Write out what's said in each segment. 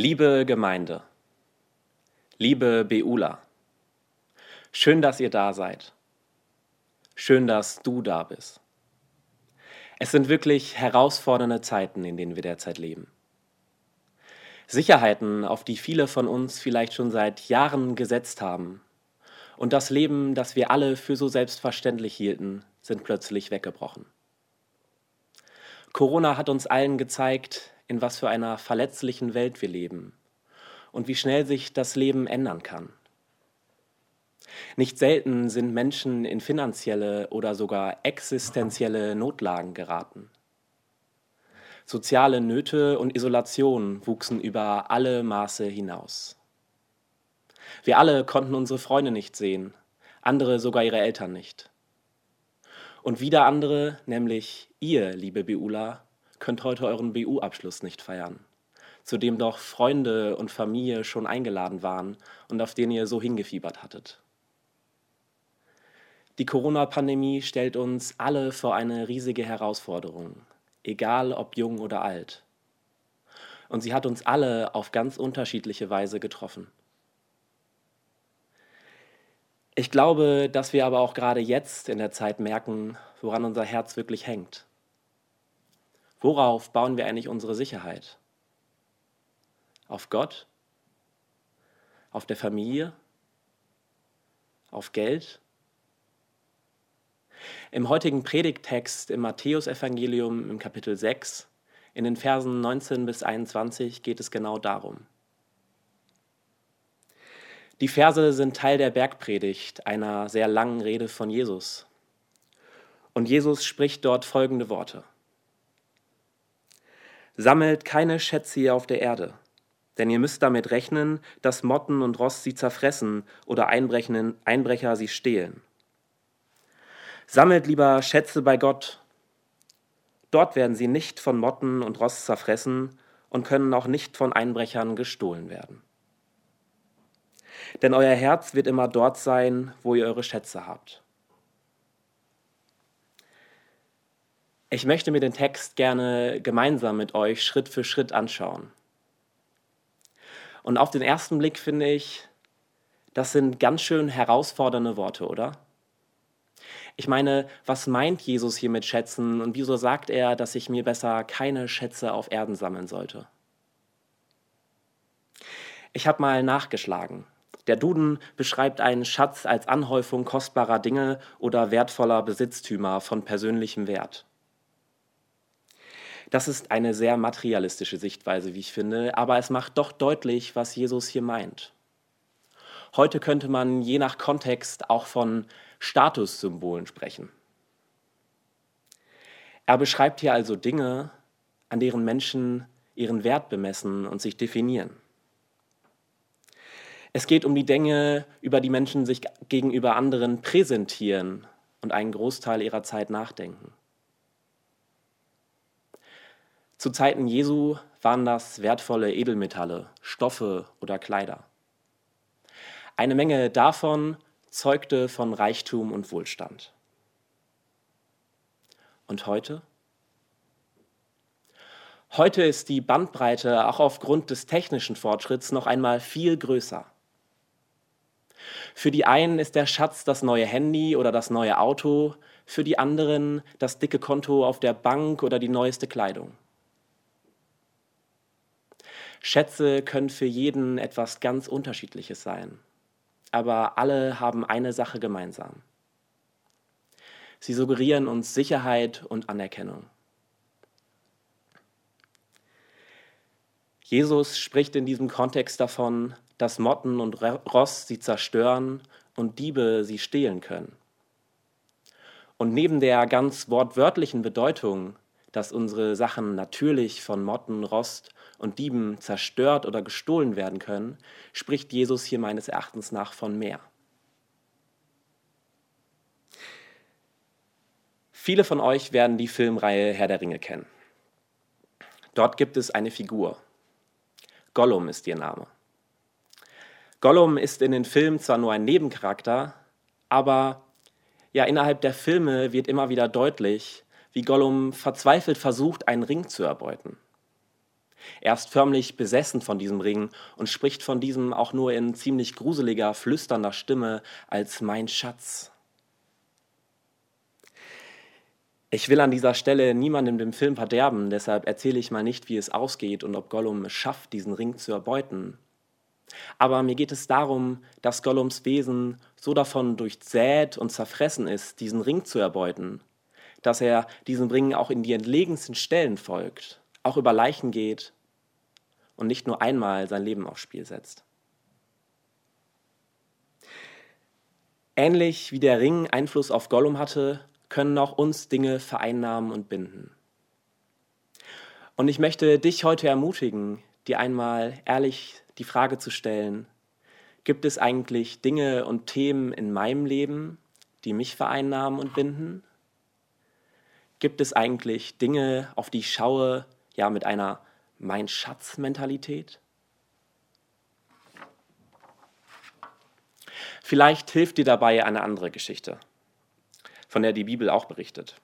Liebe Gemeinde, liebe Beula, schön, dass ihr da seid. Schön, dass du da bist. Es sind wirklich herausfordernde Zeiten, in denen wir derzeit leben. Sicherheiten, auf die viele von uns vielleicht schon seit Jahren gesetzt haben, und das Leben, das wir alle für so selbstverständlich hielten, sind plötzlich weggebrochen. Corona hat uns allen gezeigt, in was für einer verletzlichen Welt wir leben und wie schnell sich das Leben ändern kann. Nicht selten sind Menschen in finanzielle oder sogar existenzielle Notlagen geraten. Soziale Nöte und Isolation wuchsen über alle Maße hinaus. Wir alle konnten unsere Freunde nicht sehen, andere sogar ihre Eltern nicht. Und wieder andere, nämlich ihr, liebe Beula, könnt heute euren BU-Abschluss nicht feiern, zu dem doch Freunde und Familie schon eingeladen waren und auf den ihr so hingefiebert hattet. Die Corona-Pandemie stellt uns alle vor eine riesige Herausforderung, egal ob jung oder alt. Und sie hat uns alle auf ganz unterschiedliche Weise getroffen. Ich glaube, dass wir aber auch gerade jetzt in der Zeit merken, woran unser Herz wirklich hängt. Worauf bauen wir eigentlich unsere Sicherheit? Auf Gott? Auf der Familie? Auf Geld? Im heutigen Predigttext im Matthäusevangelium im Kapitel 6, in den Versen 19 bis 21 geht es genau darum. Die Verse sind Teil der Bergpredigt, einer sehr langen Rede von Jesus. Und Jesus spricht dort folgende Worte. Sammelt keine Schätze hier auf der Erde, denn ihr müsst damit rechnen, dass Motten und Rost sie zerfressen oder Einbrecher sie stehlen. Sammelt lieber Schätze bei Gott. Dort werden sie nicht von Motten und Rost zerfressen und können auch nicht von Einbrechern gestohlen werden. Denn euer Herz wird immer dort sein, wo ihr eure Schätze habt. Ich möchte mir den Text gerne gemeinsam mit euch Schritt für Schritt anschauen. Und auf den ersten Blick finde ich, das sind ganz schön herausfordernde Worte, oder? Ich meine, was meint Jesus hier mit Schätzen und wieso sagt er, dass ich mir besser keine Schätze auf Erden sammeln sollte? Ich habe mal nachgeschlagen. Der Duden beschreibt einen Schatz als Anhäufung kostbarer Dinge oder wertvoller Besitztümer von persönlichem Wert. Das ist eine sehr materialistische Sichtweise, wie ich finde, aber es macht doch deutlich, was Jesus hier meint. Heute könnte man je nach Kontext auch von Statussymbolen sprechen. Er beschreibt hier also Dinge, an deren Menschen ihren Wert bemessen und sich definieren. Es geht um die Dinge, über die Menschen sich gegenüber anderen präsentieren und einen Großteil ihrer Zeit nachdenken. Zu Zeiten Jesu waren das wertvolle Edelmetalle, Stoffe oder Kleider. Eine Menge davon zeugte von Reichtum und Wohlstand. Und heute? Heute ist die Bandbreite auch aufgrund des technischen Fortschritts noch einmal viel größer. Für die einen ist der Schatz das neue Handy oder das neue Auto, für die anderen das dicke Konto auf der Bank oder die neueste Kleidung. Schätze können für jeden etwas ganz Unterschiedliches sein, aber alle haben eine Sache gemeinsam. Sie suggerieren uns Sicherheit und Anerkennung. Jesus spricht in diesem Kontext davon, dass Motten und Rost sie zerstören und Diebe sie stehlen können. Und neben der ganz wortwörtlichen Bedeutung, dass unsere Sachen natürlich von Motten, Rost und Dieben zerstört oder gestohlen werden können, spricht Jesus hier meines Erachtens nach von mehr. Viele von euch werden die Filmreihe Herr der Ringe kennen. Dort gibt es eine Figur. Gollum ist ihr Name. Gollum ist in den Filmen zwar nur ein Nebencharakter, aber ja, innerhalb der Filme wird immer wieder deutlich, wie Gollum verzweifelt versucht, einen Ring zu erbeuten. Er ist förmlich besessen von diesem Ring und spricht von diesem auch nur in ziemlich gruseliger, flüsternder Stimme als mein Schatz. Ich will an dieser Stelle niemandem den Film verderben, deshalb erzähle ich mal nicht, wie es ausgeht und ob Gollum es schafft, diesen Ring zu erbeuten. Aber mir geht es darum, dass Gollums Wesen so davon durchsät und zerfressen ist, diesen Ring zu erbeuten, dass er diesem Ring auch in die entlegensten Stellen folgt, auch über Leichen geht und nicht nur einmal sein Leben aufs Spiel setzt. Ähnlich wie der Ring Einfluss auf Gollum hatte, können auch uns Dinge vereinnahmen und binden. Und ich möchte dich heute ermutigen, dir einmal ehrlich die Frage zu stellen, gibt es eigentlich Dinge und Themen in meinem Leben, die mich vereinnahmen und binden? Gibt es eigentlich Dinge, auf die ich schaue, ja, mit einer Mein Schatz-Mentalität? Vielleicht hilft dir dabei eine andere Geschichte, von der die Bibel auch berichtet.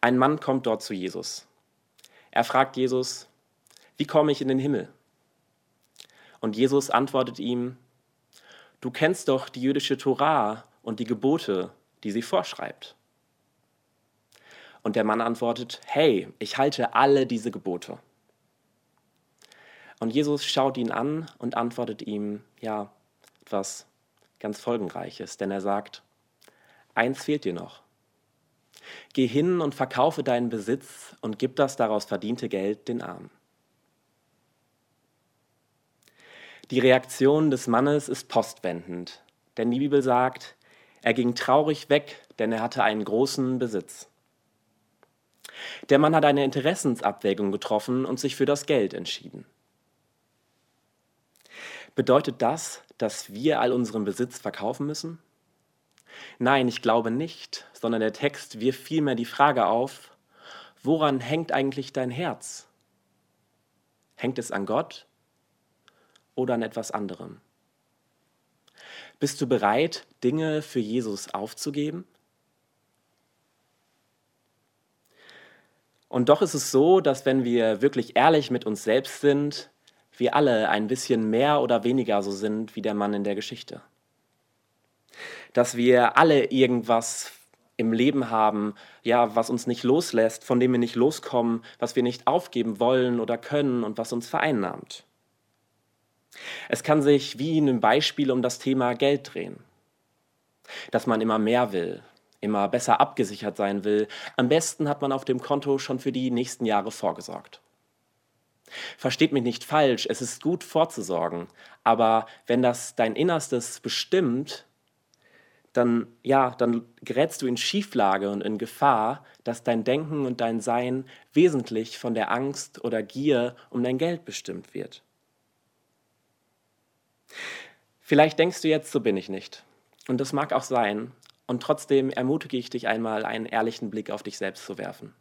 Ein Mann kommt dort zu Jesus. Er fragt Jesus, wie komme ich in den Himmel? Und Jesus antwortet ihm, du kennst doch die jüdische Torah und die Gebote, die sie vorschreibt. Und der Mann antwortet, hey, ich halte alle diese Gebote. Und Jesus schaut ihn an und antwortet ihm, ja, etwas ganz Folgenreiches, denn er sagt, eins fehlt dir noch. Geh hin und verkaufe deinen Besitz und gib das daraus verdiente Geld den Armen. Die Reaktion des Mannes ist postwendend, denn die Bibel sagt, er ging traurig weg, denn er hatte einen großen Besitz. Der Mann hat eine Interessensabwägung getroffen und sich für das Geld entschieden. Bedeutet das, dass wir all unseren Besitz verkaufen müssen? Nein, ich glaube nicht, sondern der Text wirft vielmehr die Frage auf, woran hängt eigentlich dein Herz? Hängt es an Gott oder an etwas anderem? Bist du bereit, Dinge für Jesus aufzugeben? Und doch ist es so, dass wenn wir wirklich ehrlich mit uns selbst sind, wir alle ein bisschen mehr oder weniger so sind wie der Mann in der Geschichte. Dass wir alle irgendwas im Leben haben, ja, was uns nicht loslässt, von dem wir nicht loskommen, was wir nicht aufgeben wollen oder können und was uns vereinnahmt. Es kann sich wie in einem Beispiel um das Thema Geld drehen. Dass man immer mehr will, immer besser abgesichert sein will. Am besten hat man auf dem Konto schon für die nächsten Jahre vorgesorgt. Versteht mich nicht falsch, es ist gut vorzusorgen, aber wenn das dein Innerstes bestimmt, dann ja, dann gerätst du in Schieflage und in Gefahr, dass dein Denken und dein Sein wesentlich von der Angst oder Gier um dein Geld bestimmt wird. Vielleicht denkst du jetzt, so bin ich nicht. Und das mag auch sein. Und trotzdem ermutige ich dich einmal, einen ehrlichen Blick auf dich selbst zu werfen.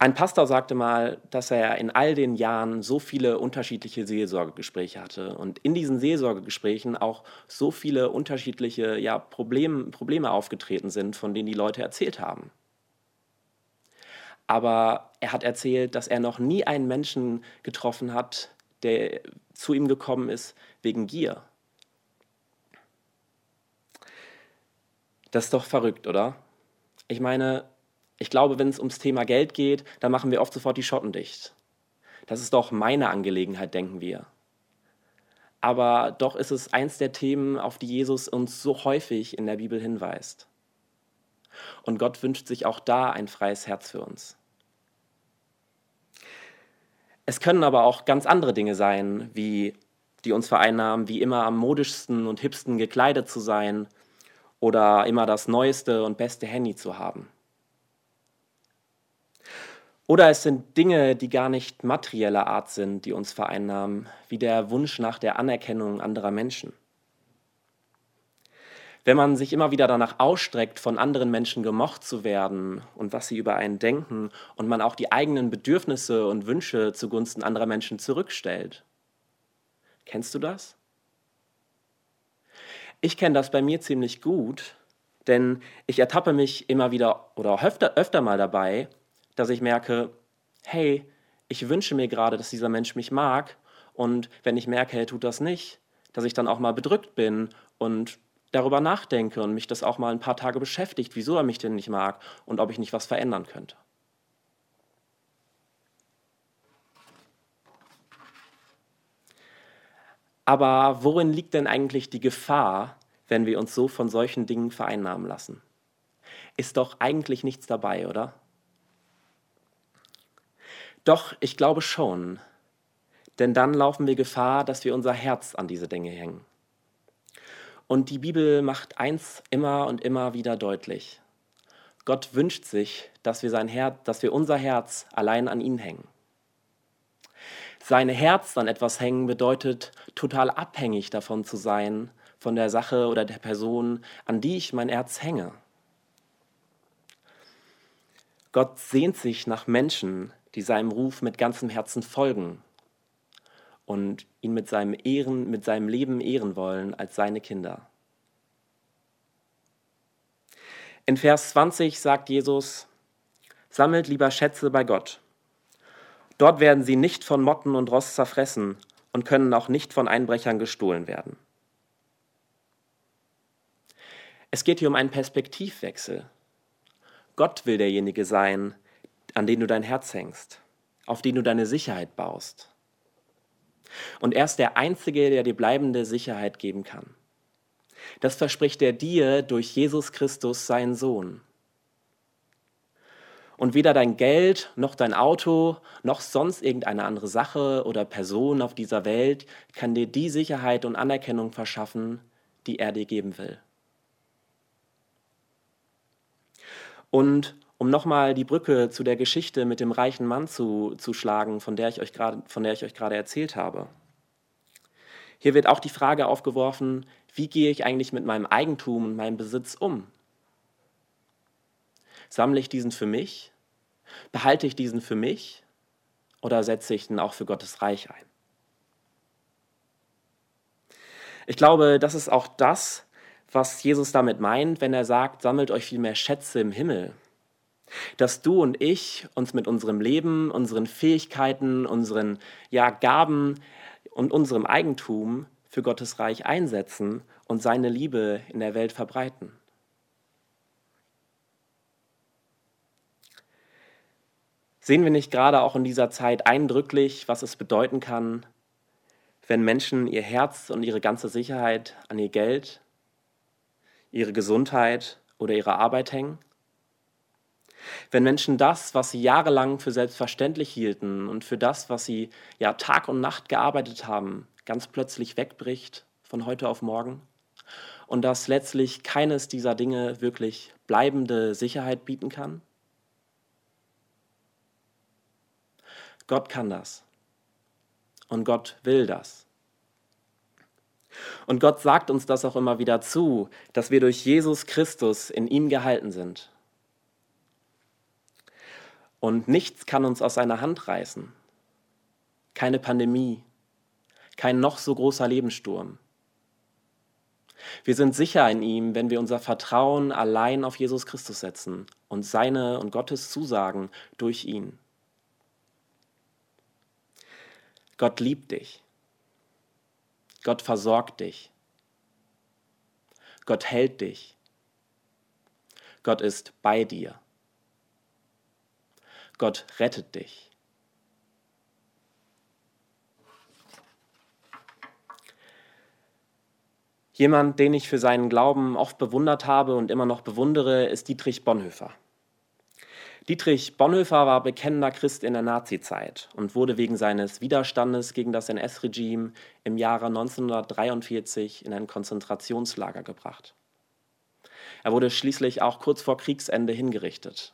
Ein Pastor sagte mal, dass er in all den Jahren so viele unterschiedliche Seelsorgegespräche hatte und in diesen Seelsorgegesprächen auch so viele unterschiedliche ja, Problem, Probleme aufgetreten sind, von denen die Leute erzählt haben. Aber er hat erzählt, dass er noch nie einen Menschen getroffen hat, der zu ihm gekommen ist wegen Gier. Das ist doch verrückt, oder? Ich meine, ich glaube, wenn es ums Thema Geld geht, dann machen wir oft sofort die Schotten dicht. Das ist doch meine Angelegenheit, denken wir. Aber doch ist es eins der Themen, auf die Jesus uns so häufig in der Bibel hinweist. Und Gott wünscht sich auch da ein freies Herz für uns. Es können aber auch ganz andere Dinge sein, wie die uns vereinnahmen, wie immer am modischsten und hipsten gekleidet zu sein oder immer das neueste und beste Handy zu haben. Oder es sind Dinge, die gar nicht materieller Art sind, die uns vereinnahmen, wie der Wunsch nach der Anerkennung anderer Menschen wenn man sich immer wieder danach ausstreckt, von anderen Menschen gemocht zu werden und was sie über einen denken und man auch die eigenen Bedürfnisse und Wünsche zugunsten anderer Menschen zurückstellt. Kennst du das? Ich kenne das bei mir ziemlich gut, denn ich ertappe mich immer wieder oder öfter, öfter mal dabei, dass ich merke, hey, ich wünsche mir gerade, dass dieser Mensch mich mag und wenn ich merke, er tut das nicht, dass ich dann auch mal bedrückt bin und darüber nachdenke und mich das auch mal ein paar Tage beschäftigt, wieso er mich denn nicht mag und ob ich nicht was verändern könnte. Aber worin liegt denn eigentlich die Gefahr, wenn wir uns so von solchen Dingen vereinnahmen lassen? Ist doch eigentlich nichts dabei, oder? Doch, ich glaube schon. Denn dann laufen wir Gefahr, dass wir unser Herz an diese Dinge hängen. Und die Bibel macht eins immer und immer wieder deutlich. Gott wünscht sich, dass wir, sein Herz, dass wir unser Herz allein an ihn hängen. Sein Herz an etwas hängen bedeutet, total abhängig davon zu sein, von der Sache oder der Person, an die ich mein Herz hänge. Gott sehnt sich nach Menschen, die seinem Ruf mit ganzem Herzen folgen und ihn mit seinem, Ehren, mit seinem Leben ehren wollen als seine Kinder. In Vers 20 sagt Jesus, sammelt lieber Schätze bei Gott Dort werden sie nicht von Motten und Rost zerfressen und können auch nicht von Einbrechern gestohlen werden. Es geht hier um einen Perspektivwechsel. Gott will derjenige sein, an den du dein Herz hängst, auf den du deine Sicherheit baust. Und er ist der Einzige, der dir bleibende Sicherheit geben kann. Das verspricht er dir durch Jesus Christus, seinen Sohn und weder dein Geld noch dein Auto noch sonst irgendeine andere Sache oder Person auf dieser Welt kann dir die Sicherheit und Anerkennung verschaffen, die er dir geben will. Und um nochmal die Brücke zu der Geschichte mit dem reichen Mann zu, zu schlagen, von der, ich euch grad, von der ich euch gerade erzählt habe. Hier wird auch die Frage aufgeworfen, wie gehe ich eigentlich mit meinem Eigentum und meinem Besitz um? Sammle ich diesen für mich? Behalte ich diesen für mich? Oder setze ich ihn auch für Gottes Reich ein? Ich glaube, das ist auch das, was Jesus damit meint, wenn er sagt, sammelt euch viel mehr Schätze im Himmel. Dass du und ich uns mit unserem Leben, unseren Fähigkeiten, unseren ja, Gaben und unserem Eigentum für Gottes Reich einsetzen und seine Liebe in der Welt verbreiten. Sehen wir nicht gerade auch in dieser Zeit eindrücklich, was es bedeuten kann, wenn Menschen ihr Herz und ihre ganze Sicherheit an ihr Geld, ihre Gesundheit oder ihre Arbeit hängen? Wenn Menschen das, was sie jahrelang für selbstverständlich hielten und für das, was sie ja Tag und Nacht gearbeitet haben, ganz plötzlich wegbricht von heute auf morgen und dass letztlich keines dieser Dinge wirklich bleibende Sicherheit bieten kann? Gott kann das. Und Gott will das. Und Gott sagt uns das auch immer wieder zu, dass wir durch Jesus Christus in ihm gehalten sind. Und nichts kann uns aus seiner Hand reißen. Keine Pandemie, kein noch so großer Lebenssturm. Wir sind sicher in ihm, wenn wir unser Vertrauen allein auf Jesus Christus setzen und seine und Gottes Zusagen durch ihn. Gott liebt dich. Gott versorgt dich. Gott hält dich. Gott ist bei dir. Gott rettet dich. Jemand, den ich für seinen Glauben oft bewundert habe und immer noch bewundere, ist Dietrich Bonhoeffer. Dietrich Bonhoeffer war bekennender Christ in der Nazizeit und wurde wegen seines Widerstandes gegen das NS-Regime im Jahre 1943 in ein Konzentrationslager gebracht. Er wurde schließlich auch kurz vor Kriegsende hingerichtet.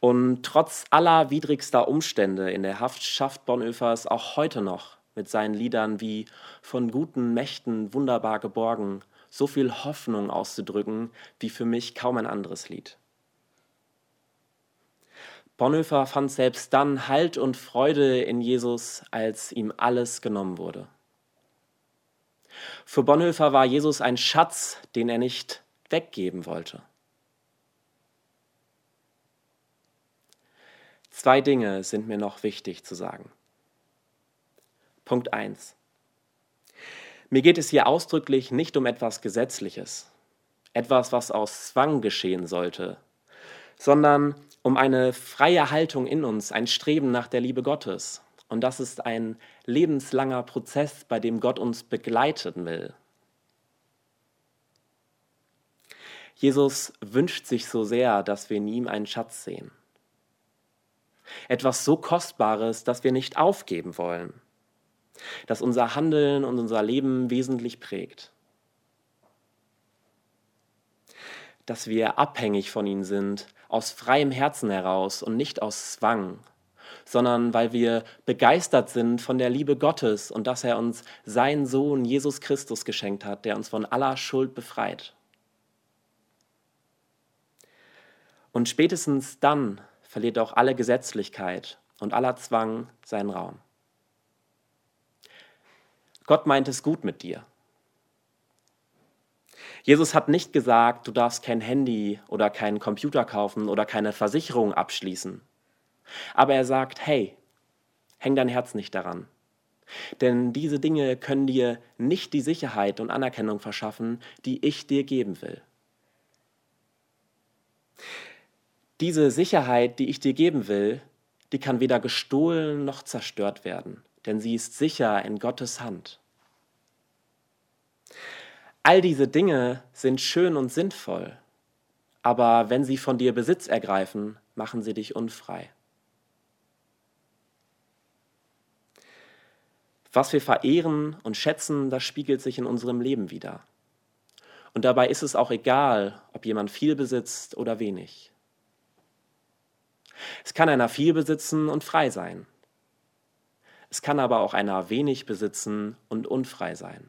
Und trotz aller widrigster Umstände in der Haft schafft Bonhoeffer es auch heute noch mit seinen Liedern wie Von guten Mächten wunderbar geborgen so viel Hoffnung auszudrücken wie für mich kaum ein anderes Lied. Bonhoeffer fand selbst dann Halt und Freude in Jesus, als ihm alles genommen wurde. Für Bonhoeffer war Jesus ein Schatz, den er nicht weggeben wollte. Zwei Dinge sind mir noch wichtig zu sagen. Punkt 1. Mir geht es hier ausdrücklich nicht um etwas Gesetzliches, etwas, was aus Zwang geschehen sollte, sondern um eine freie Haltung in uns, ein Streben nach der Liebe Gottes. Und das ist ein lebenslanger Prozess, bei dem Gott uns begleiten will. Jesus wünscht sich so sehr, dass wir in ihm einen Schatz sehen. Etwas so Kostbares, das wir nicht aufgeben wollen, das unser Handeln und unser Leben wesentlich prägt. Dass wir abhängig von ihm sind, aus freiem Herzen heraus und nicht aus Zwang, sondern weil wir begeistert sind von der Liebe Gottes und dass er uns seinen Sohn Jesus Christus geschenkt hat, der uns von aller Schuld befreit. Und spätestens dann verliert auch alle Gesetzlichkeit und aller Zwang seinen Raum. Gott meint es gut mit dir. Jesus hat nicht gesagt, du darfst kein Handy oder keinen Computer kaufen oder keine Versicherung abschließen. Aber er sagt, hey, häng dein Herz nicht daran. Denn diese Dinge können dir nicht die Sicherheit und Anerkennung verschaffen, die ich dir geben will. Diese Sicherheit, die ich dir geben will, die kann weder gestohlen noch zerstört werden, denn sie ist sicher in Gottes Hand. All diese Dinge sind schön und sinnvoll, aber wenn sie von dir Besitz ergreifen, machen sie dich unfrei. Was wir verehren und schätzen, das spiegelt sich in unserem Leben wieder. Und dabei ist es auch egal, ob jemand viel besitzt oder wenig. Es kann einer viel besitzen und frei sein. Es kann aber auch einer wenig besitzen und unfrei sein.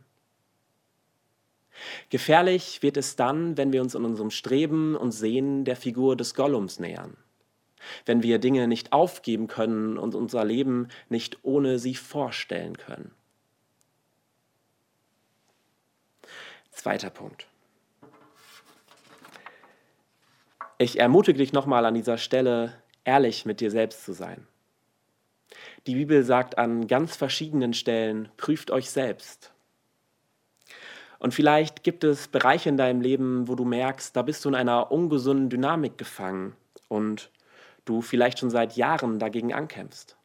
Gefährlich wird es dann, wenn wir uns in unserem Streben und Sehen der Figur des Gollums nähern wenn wir Dinge nicht aufgeben können und unser Leben nicht ohne sie vorstellen können. Zweiter Punkt. Ich ermutige dich nochmal an dieser Stelle, ehrlich mit dir selbst zu sein. Die Bibel sagt an ganz verschiedenen Stellen, prüft euch selbst. Und vielleicht gibt es Bereiche in deinem Leben, wo du merkst, da bist du in einer ungesunden Dynamik gefangen und du vielleicht schon seit Jahren dagegen ankämpfst.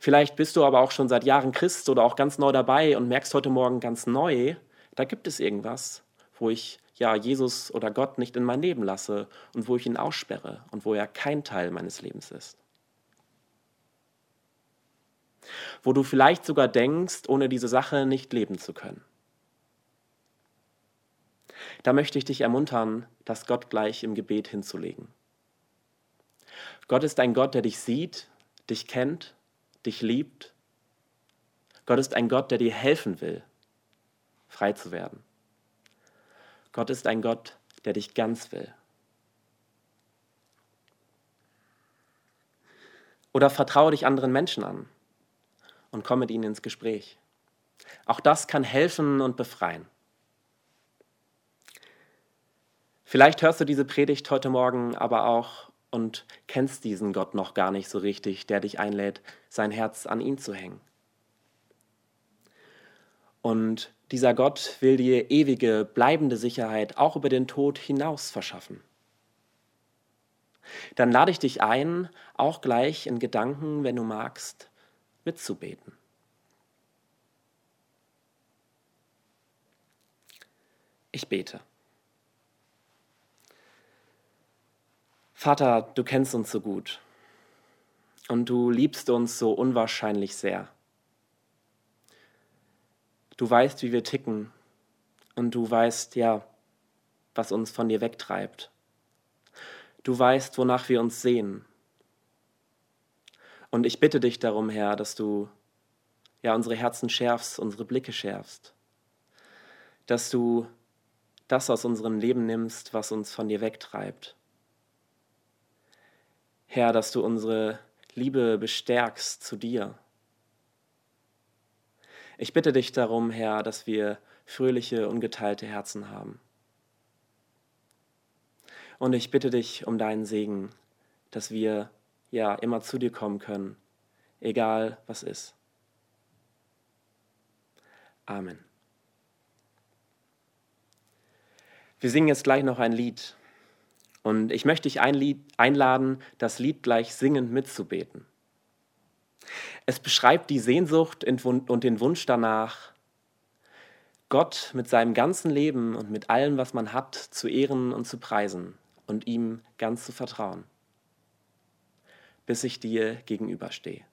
Vielleicht bist du aber auch schon seit Jahren Christ oder auch ganz neu dabei und merkst heute Morgen ganz neu, da gibt es irgendwas, wo ich ja Jesus oder Gott nicht in mein Leben lasse und wo ich ihn aussperre und wo er kein Teil meines Lebens ist. Wo du vielleicht sogar denkst, ohne diese Sache nicht leben zu können. Da möchte ich dich ermuntern, das Gott gleich im Gebet hinzulegen. Gott ist ein Gott, der dich sieht, dich kennt, dich liebt. Gott ist ein Gott, der dir helfen will, frei zu werden. Gott ist ein Gott, der dich ganz will. Oder vertraue dich anderen Menschen an und komm mit ihnen ins Gespräch. Auch das kann helfen und befreien. Vielleicht hörst du diese Predigt heute Morgen aber auch und kennst diesen Gott noch gar nicht so richtig, der dich einlädt, sein Herz an ihn zu hängen. Und dieser Gott will dir ewige, bleibende Sicherheit auch über den Tod hinaus verschaffen. Dann lade ich dich ein, auch gleich in Gedanken, wenn du magst, mitzubeten. Ich bete. Vater, du kennst uns so gut und du liebst uns so unwahrscheinlich sehr. Du weißt, wie wir ticken und du weißt ja, was uns von dir wegtreibt. Du weißt, wonach wir uns sehen. Und ich bitte dich darum, Herr, dass du ja unsere Herzen schärfst, unsere Blicke schärfst, dass du das aus unserem Leben nimmst, was uns von dir wegtreibt Herr, dass du unsere Liebe bestärkst zu dir. Ich bitte dich darum, Herr, dass wir fröhliche, ungeteilte Herzen haben. Und ich bitte dich um deinen Segen, dass wir ja immer zu dir kommen können, egal was ist. Amen. Wir singen jetzt gleich noch ein Lied. Und ich möchte dich einladen, das Lied gleich singend mitzubeten. Es beschreibt die Sehnsucht und den Wunsch danach, Gott mit seinem ganzen Leben und mit allem, was man hat, zu ehren und zu preisen und ihm ganz zu vertrauen, bis ich dir gegenüberstehe.